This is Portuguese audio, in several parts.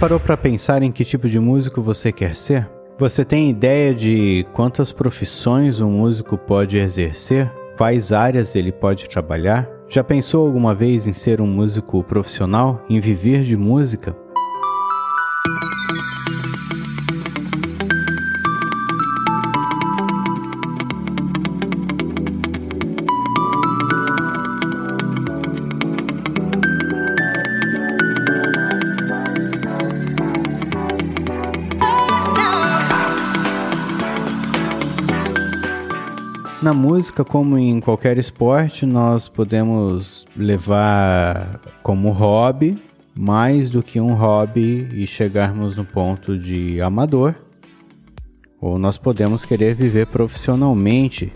Parou para pensar em que tipo de músico você quer ser? Você tem ideia de quantas profissões um músico pode exercer? Quais áreas ele pode trabalhar? Já pensou alguma vez em ser um músico profissional, em viver de música? Na música, como em qualquer esporte, nós podemos levar como hobby mais do que um hobby e chegarmos no ponto de amador, ou nós podemos querer viver profissionalmente.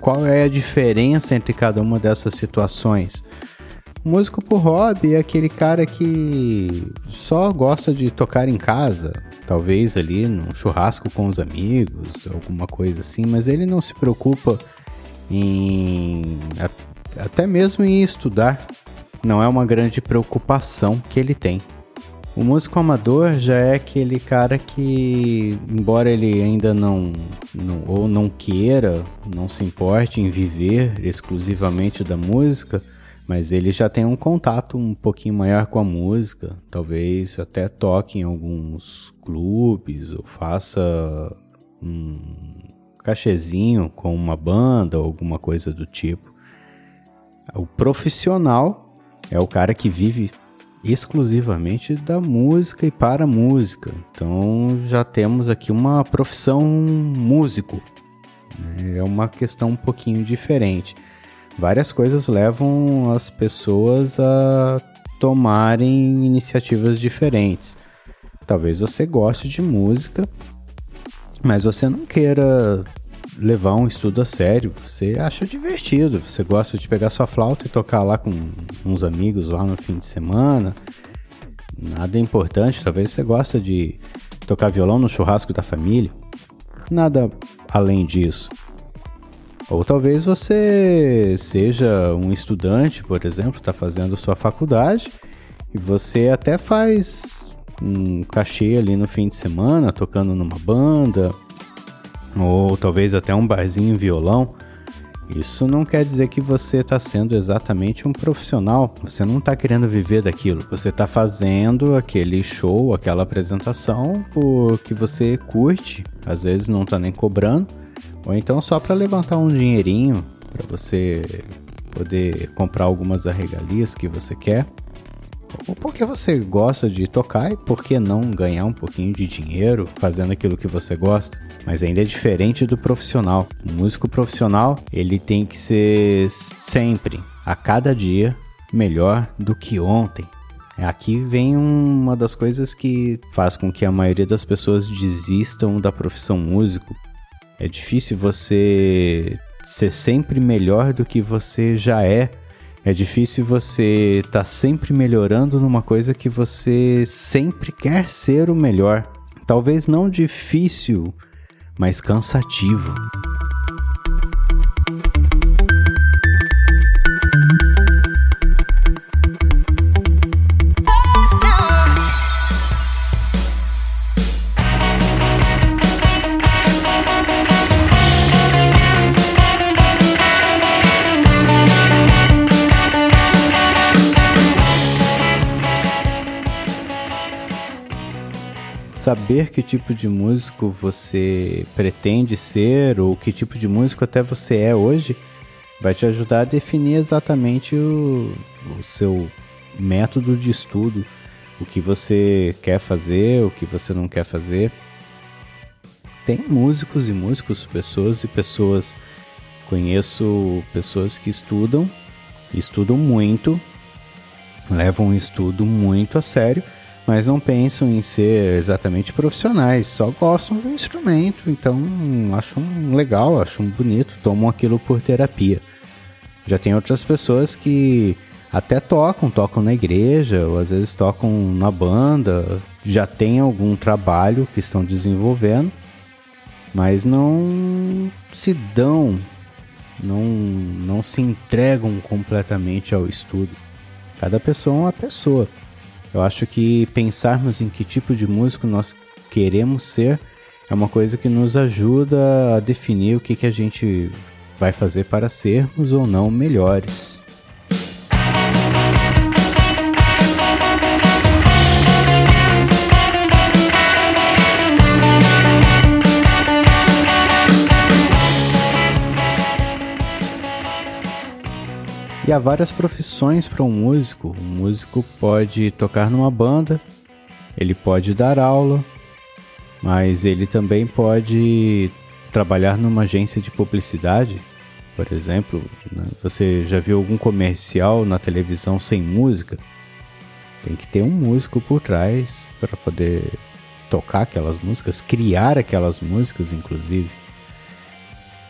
Qual é a diferença entre cada uma dessas situações? O músico por hobby é aquele cara que só gosta de tocar em casa, talvez ali num churrasco com os amigos, alguma coisa assim, mas ele não se preocupa em até mesmo em estudar. Não é uma grande preocupação que ele tem. O músico amador já é aquele cara que, embora ele ainda não, não ou não queira, não se importe em viver exclusivamente da música, mas ele já tem um contato um pouquinho maior com a música, talvez até toque em alguns clubes ou faça um cachezinho com uma banda ou alguma coisa do tipo. O profissional é o cara que vive exclusivamente da música e para a música. Então já temos aqui uma profissão músico. Né? É uma questão um pouquinho diferente várias coisas levam as pessoas a tomarem iniciativas diferentes. Talvez você goste de música, mas você não queira levar um estudo a sério. Você acha divertido, você gosta de pegar sua flauta e tocar lá com uns amigos lá no fim de semana. Nada importante, talvez você gosta de tocar violão no churrasco da família. Nada além disso. Ou talvez você seja um estudante, por exemplo, está fazendo sua faculdade e você até faz um cachê ali no fim de semana, tocando numa banda, ou talvez até um barzinho violão. Isso não quer dizer que você está sendo exatamente um profissional. Você não está querendo viver daquilo. Você está fazendo aquele show, aquela apresentação porque você curte. Às vezes não está nem cobrando ou então só para levantar um dinheirinho para você poder comprar algumas regalias que você quer. Ou porque você gosta de tocar e por que não ganhar um pouquinho de dinheiro fazendo aquilo que você gosta? Mas ainda é diferente do profissional. O músico profissional, ele tem que ser sempre, a cada dia, melhor do que ontem. Aqui vem uma das coisas que faz com que a maioria das pessoas desistam da profissão músico, é difícil você ser sempre melhor do que você já é. É difícil você estar tá sempre melhorando numa coisa que você sempre quer ser o melhor. Talvez não difícil, mas cansativo. Saber que tipo de músico você pretende ser ou que tipo de músico até você é hoje vai te ajudar a definir exatamente o, o seu método de estudo, o que você quer fazer, o que você não quer fazer. Tem músicos e músicos, pessoas e pessoas. Conheço pessoas que estudam, estudam muito, levam o estudo muito a sério mas não pensam em ser exatamente profissionais, só gostam do instrumento, então acham legal, acham bonito, tomam aquilo por terapia. Já tem outras pessoas que até tocam, tocam na igreja, ou às vezes tocam na banda, já tem algum trabalho que estão desenvolvendo, mas não se dão, não, não se entregam completamente ao estudo. Cada pessoa é uma pessoa. Eu acho que pensarmos em que tipo de músico nós queremos ser é uma coisa que nos ajuda a definir o que, que a gente vai fazer para sermos ou não melhores. E há várias profissões para um músico. Um músico pode tocar numa banda, ele pode dar aula, mas ele também pode trabalhar numa agência de publicidade, por exemplo. Né? Você já viu algum comercial na televisão sem música? Tem que ter um músico por trás para poder tocar aquelas músicas, criar aquelas músicas, inclusive.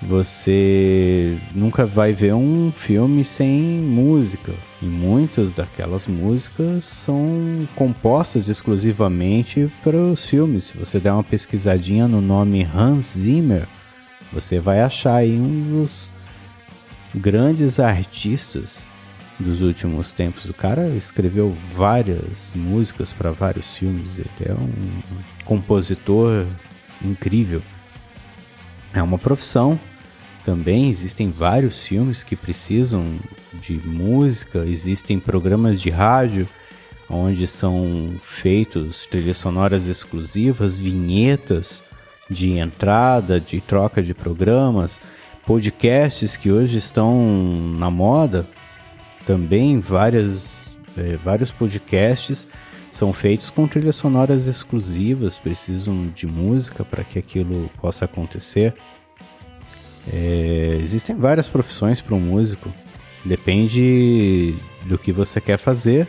Você nunca vai ver um filme sem música. E muitas daquelas músicas são compostas exclusivamente para os filmes. Se você der uma pesquisadinha no nome Hans Zimmer, você vai achar aí um dos grandes artistas dos últimos tempos. O cara escreveu várias músicas para vários filmes. Ele é um compositor incrível. É uma profissão. Também, existem vários filmes que precisam de música, existem programas de rádio onde são feitos trilhas sonoras exclusivas, vinhetas de entrada, de troca de programas, podcasts que hoje estão na moda, também várias, é, vários podcasts são feitos com trilhas sonoras exclusivas, precisam de música para que aquilo possa acontecer. É, existem várias profissões para um músico, depende do que você quer fazer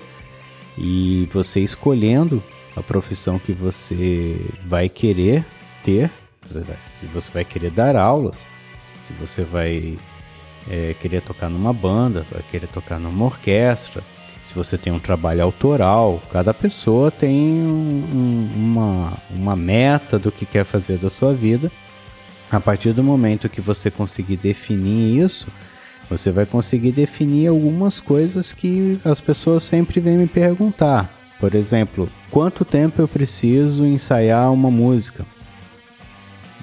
e você escolhendo a profissão que você vai querer ter, se você vai querer dar aulas, se você vai é, querer tocar numa banda, vai querer tocar numa orquestra, se você tem um trabalho autoral, cada pessoa tem um, uma, uma meta do que quer fazer da sua vida. A partir do momento que você conseguir definir isso, você vai conseguir definir algumas coisas que as pessoas sempre vêm me perguntar. Por exemplo, quanto tempo eu preciso ensaiar uma música?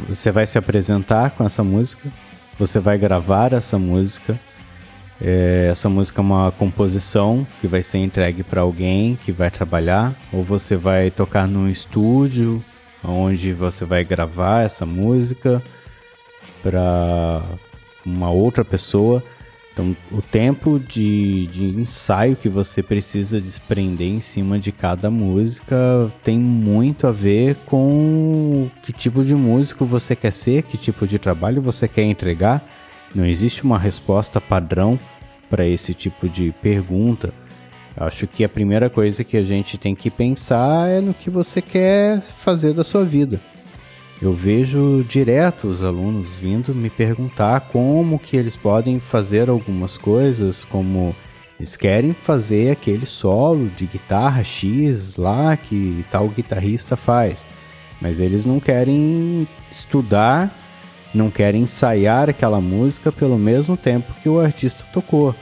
Você vai se apresentar com essa música, você vai gravar essa música, é, essa música é uma composição que vai ser entregue para alguém que vai trabalhar, ou você vai tocar num estúdio onde você vai gravar essa música para uma outra pessoa. Então, o tempo de, de ensaio que você precisa desprender em cima de cada música tem muito a ver com que tipo de músico você quer ser, que tipo de trabalho você quer entregar. Não existe uma resposta padrão para esse tipo de pergunta. Acho que a primeira coisa que a gente tem que pensar é no que você quer fazer da sua vida. Eu vejo direto os alunos vindo me perguntar como que eles podem fazer algumas coisas, como eles querem fazer aquele solo de guitarra X lá que tal guitarrista faz, mas eles não querem estudar não querem ensaiar aquela música pelo mesmo tempo que o artista tocou.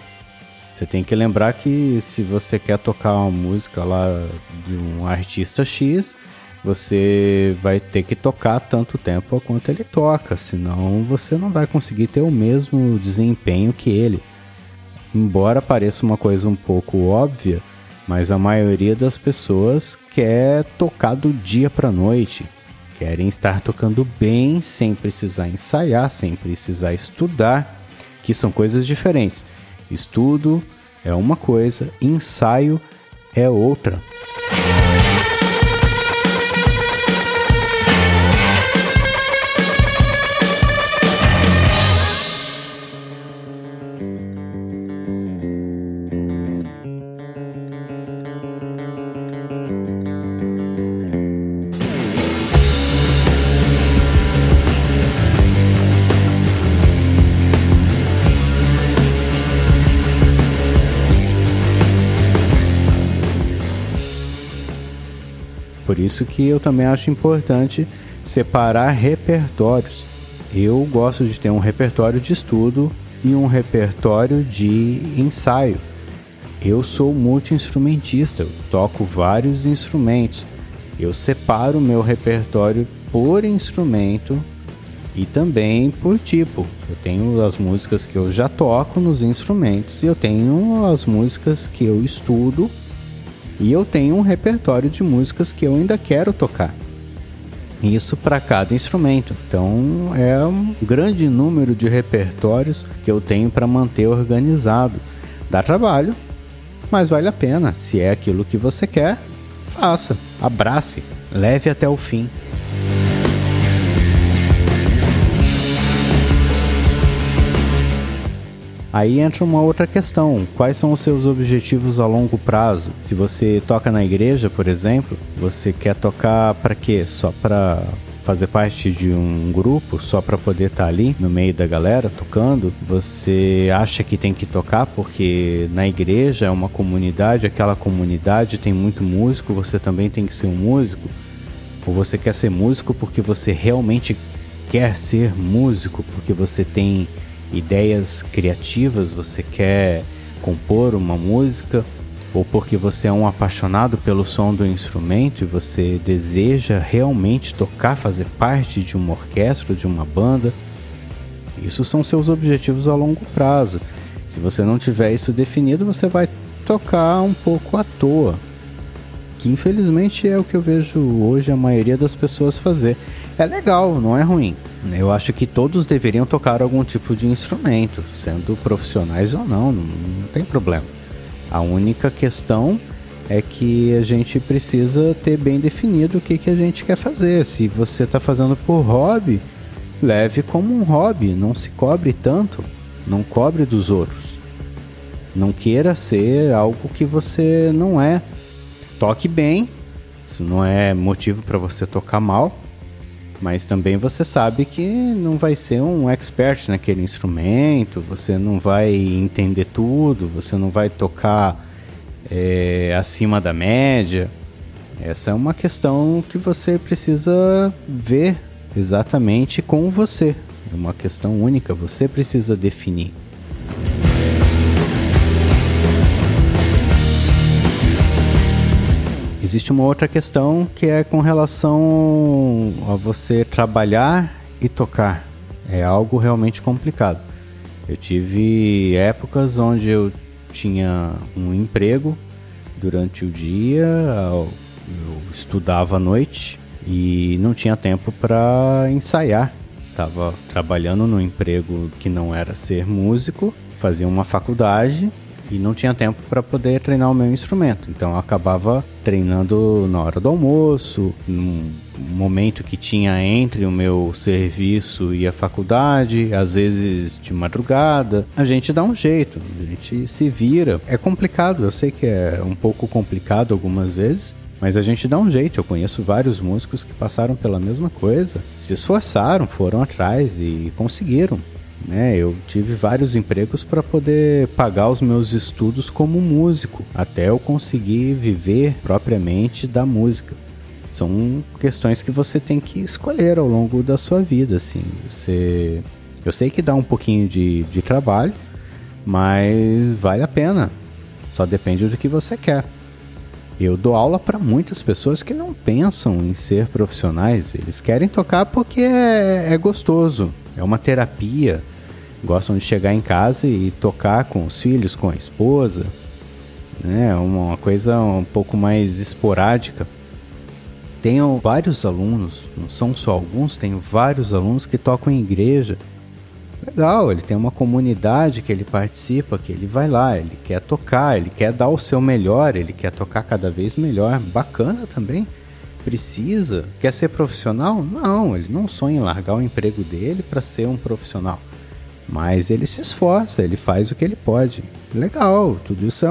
Você tem que lembrar que se você quer tocar uma música lá de um artista X, você vai ter que tocar tanto tempo quanto ele toca, senão você não vai conseguir ter o mesmo desempenho que ele. Embora pareça uma coisa um pouco óbvia, mas a maioria das pessoas quer tocar do dia para noite. Querem estar tocando bem sem precisar ensaiar, sem precisar estudar, que são coisas diferentes. Estudo é uma coisa, ensaio é outra. Por isso que eu também acho importante separar repertórios. Eu gosto de ter um repertório de estudo e um repertório de ensaio. Eu sou multi-instrumentista, eu toco vários instrumentos. Eu separo meu repertório por instrumento e também por tipo. Eu tenho as músicas que eu já toco nos instrumentos e eu tenho as músicas que eu estudo e eu tenho um repertório de músicas que eu ainda quero tocar. Isso para cada instrumento. Então é um grande número de repertórios que eu tenho para manter organizado. Dá trabalho, mas vale a pena. Se é aquilo que você quer, faça, abrace, leve até o fim. Aí entra uma outra questão: quais são os seus objetivos a longo prazo? Se você toca na igreja, por exemplo, você quer tocar para quê? Só para fazer parte de um grupo só para poder estar tá ali no meio da galera tocando, você acha que tem que tocar porque na igreja é uma comunidade, aquela comunidade tem muito músico, você também tem que ser um músico? Ou você quer ser músico porque você realmente quer ser músico, porque você tem ideias criativas, você quer compor uma música, ou porque você é um apaixonado pelo som do instrumento e você deseja realmente tocar, fazer parte de uma orquestra, de uma banda. Isso são seus objetivos a longo prazo. Se você não tiver isso definido, você vai tocar um pouco à toa. Que infelizmente é o que eu vejo hoje a maioria das pessoas fazer. É legal, não é ruim. Eu acho que todos deveriam tocar algum tipo de instrumento, sendo profissionais ou não, não, não tem problema. A única questão é que a gente precisa ter bem definido o que, que a gente quer fazer. Se você está fazendo por hobby, leve como um hobby, não se cobre tanto, não cobre dos outros. Não queira ser algo que você não é. Toque bem, isso não é motivo para você tocar mal, mas também você sabe que não vai ser um expert naquele instrumento, você não vai entender tudo, você não vai tocar é, acima da média. Essa é uma questão que você precisa ver exatamente com você. É uma questão única, você precisa definir. Existe uma outra questão que é com relação a você trabalhar e tocar. É algo realmente complicado. Eu tive épocas onde eu tinha um emprego durante o dia, eu estudava à noite e não tinha tempo para ensaiar. Estava trabalhando no emprego que não era ser músico, fazia uma faculdade e não tinha tempo para poder treinar o meu instrumento. Então eu acabava treinando na hora do almoço, num momento que tinha entre o meu serviço e a faculdade, às vezes de madrugada. A gente dá um jeito, a gente se vira. É complicado, eu sei que é um pouco complicado algumas vezes, mas a gente dá um jeito. Eu conheço vários músicos que passaram pela mesma coisa, se esforçaram, foram atrás e conseguiram. Né? Eu tive vários empregos para poder pagar os meus estudos como músico, até eu conseguir viver propriamente da música. São questões que você tem que escolher ao longo da sua vida, assim. Você, eu sei que dá um pouquinho de, de trabalho, mas vale a pena. Só depende do que você quer. Eu dou aula para muitas pessoas que não pensam em ser profissionais. Eles querem tocar porque é, é gostoso, é uma terapia gostam de chegar em casa e tocar com os filhos, com a esposa, né? Uma coisa um pouco mais esporádica. Tenho vários alunos, não são só alguns, tenho vários alunos que tocam em igreja. Legal, ele tem uma comunidade que ele participa, que ele vai lá, ele quer tocar, ele quer dar o seu melhor, ele quer tocar cada vez melhor. Bacana também. Precisa? Quer ser profissional? Não, ele não sonha em largar o emprego dele para ser um profissional. Mas ele se esforça, ele faz o que ele pode. Legal, tudo isso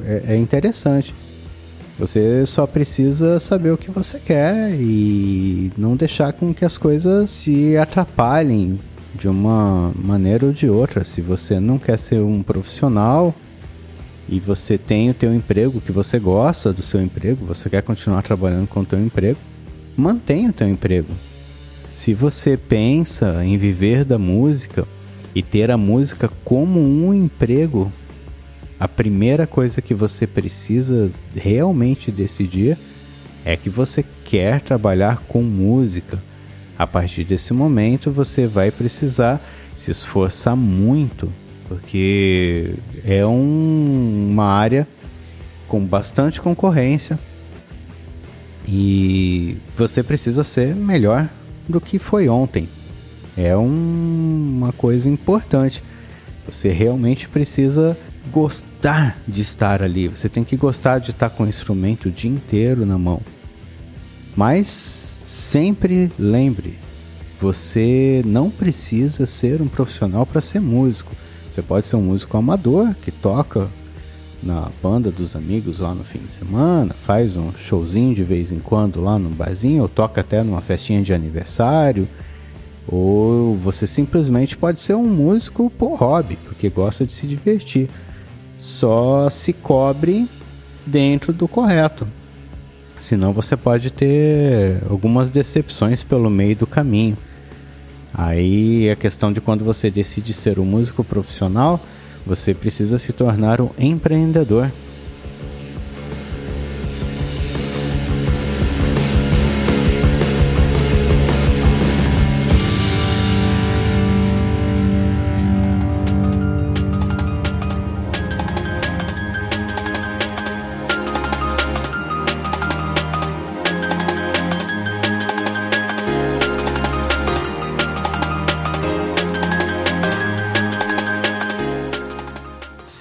é, é, é interessante. Você só precisa saber o que você quer e não deixar com que as coisas se atrapalhem de uma maneira ou de outra. Se você não quer ser um profissional e você tem o teu emprego que você gosta do seu emprego, você quer continuar trabalhando com o teu emprego, mantenha o teu emprego. Se você pensa em viver da música, e ter a música como um emprego, a primeira coisa que você precisa realmente decidir é que você quer trabalhar com música. A partir desse momento, você vai precisar se esforçar muito, porque é um, uma área com bastante concorrência e você precisa ser melhor do que foi ontem. É um, uma coisa importante. Você realmente precisa gostar de estar ali. Você tem que gostar de estar com o instrumento o dia inteiro na mão. Mas sempre lembre, você não precisa ser um profissional para ser músico. Você pode ser um músico amador que toca na banda dos amigos lá no fim de semana, faz um showzinho de vez em quando lá no barzinho, ou toca até numa festinha de aniversário. Ou você simplesmente pode ser um músico por hobby, porque gosta de se divertir só se cobre dentro do correto. Senão você pode ter algumas decepções pelo meio do caminho. Aí a questão de quando você decide ser um músico profissional, você precisa se tornar um empreendedor.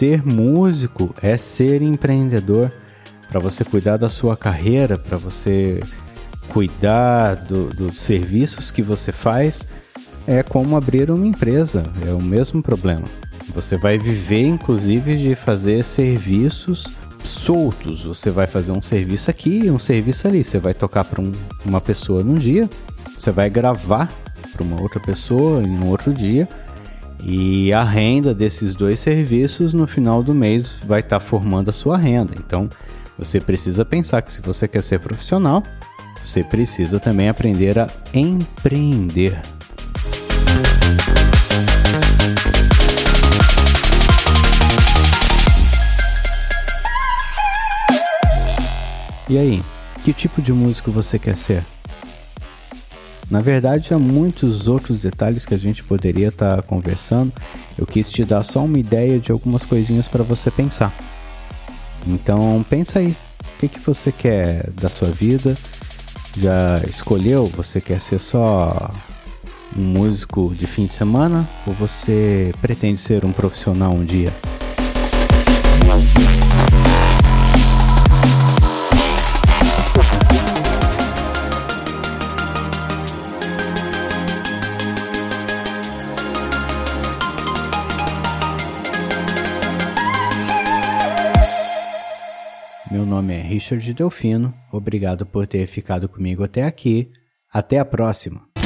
Ser músico é ser empreendedor para você cuidar da sua carreira, para você cuidar do, dos serviços que você faz. É como abrir uma empresa, é o mesmo problema. Você vai viver, inclusive, de fazer serviços soltos. Você vai fazer um serviço aqui, um serviço ali. Você vai tocar para um, uma pessoa num dia, você vai gravar para uma outra pessoa em um outro dia e a renda desses dois serviços no final do mês vai estar tá formando a sua renda. Então, você precisa pensar que se você quer ser profissional, você precisa também aprender a empreender. E aí, que tipo de músico você quer ser? Na verdade, há muitos outros detalhes que a gente poderia estar tá conversando. Eu quis te dar só uma ideia de algumas coisinhas para você pensar. Então, pensa aí. O que, que você quer da sua vida? Já escolheu? Você quer ser só um músico de fim de semana? Ou você pretende ser um profissional um dia? Richard Delfino, obrigado por ter ficado comigo até aqui. Até a próxima!